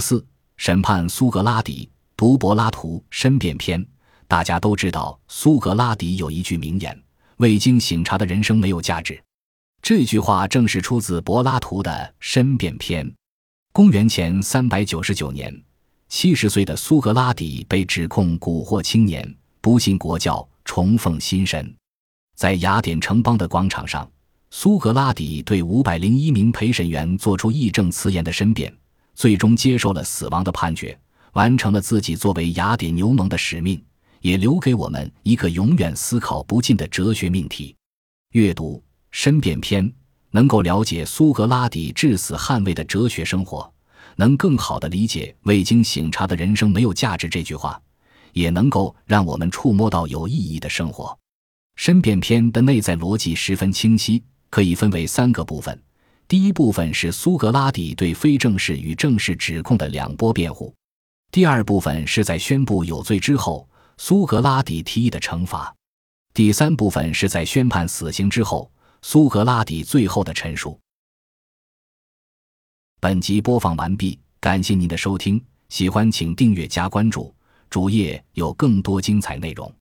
四审判苏格拉底，读柏拉图申辩篇。大家都知道，苏格拉底有一句名言：“未经醒察的人生没有价值。”这句话正是出自柏拉图的《申辩篇》。公元前三百九十九年，七十岁的苏格拉底被指控蛊惑青年，不信国教，崇奉新神。在雅典城邦的广场上，苏格拉底对五百零一名陪审员做出义正辞严的申辩，最终接受了死亡的判决，完成了自己作为雅典牛虻的使命。也留给我们一个永远思考不尽的哲学命题。阅读《申辩篇》，能够了解苏格拉底至死捍卫的哲学生活，能更好地理解“未经醒察的人生没有价值”这句话，也能够让我们触摸到有意义的生活。《申辩篇》的内在逻辑十分清晰，可以分为三个部分。第一部分是苏格拉底对非正式与正式指控的两波辩护；第二部分是在宣布有罪之后。苏格拉底提议的惩罚，第三部分是在宣判死刑之后，苏格拉底最后的陈述。本集播放完毕，感谢您的收听，喜欢请订阅加关注，主页有更多精彩内容。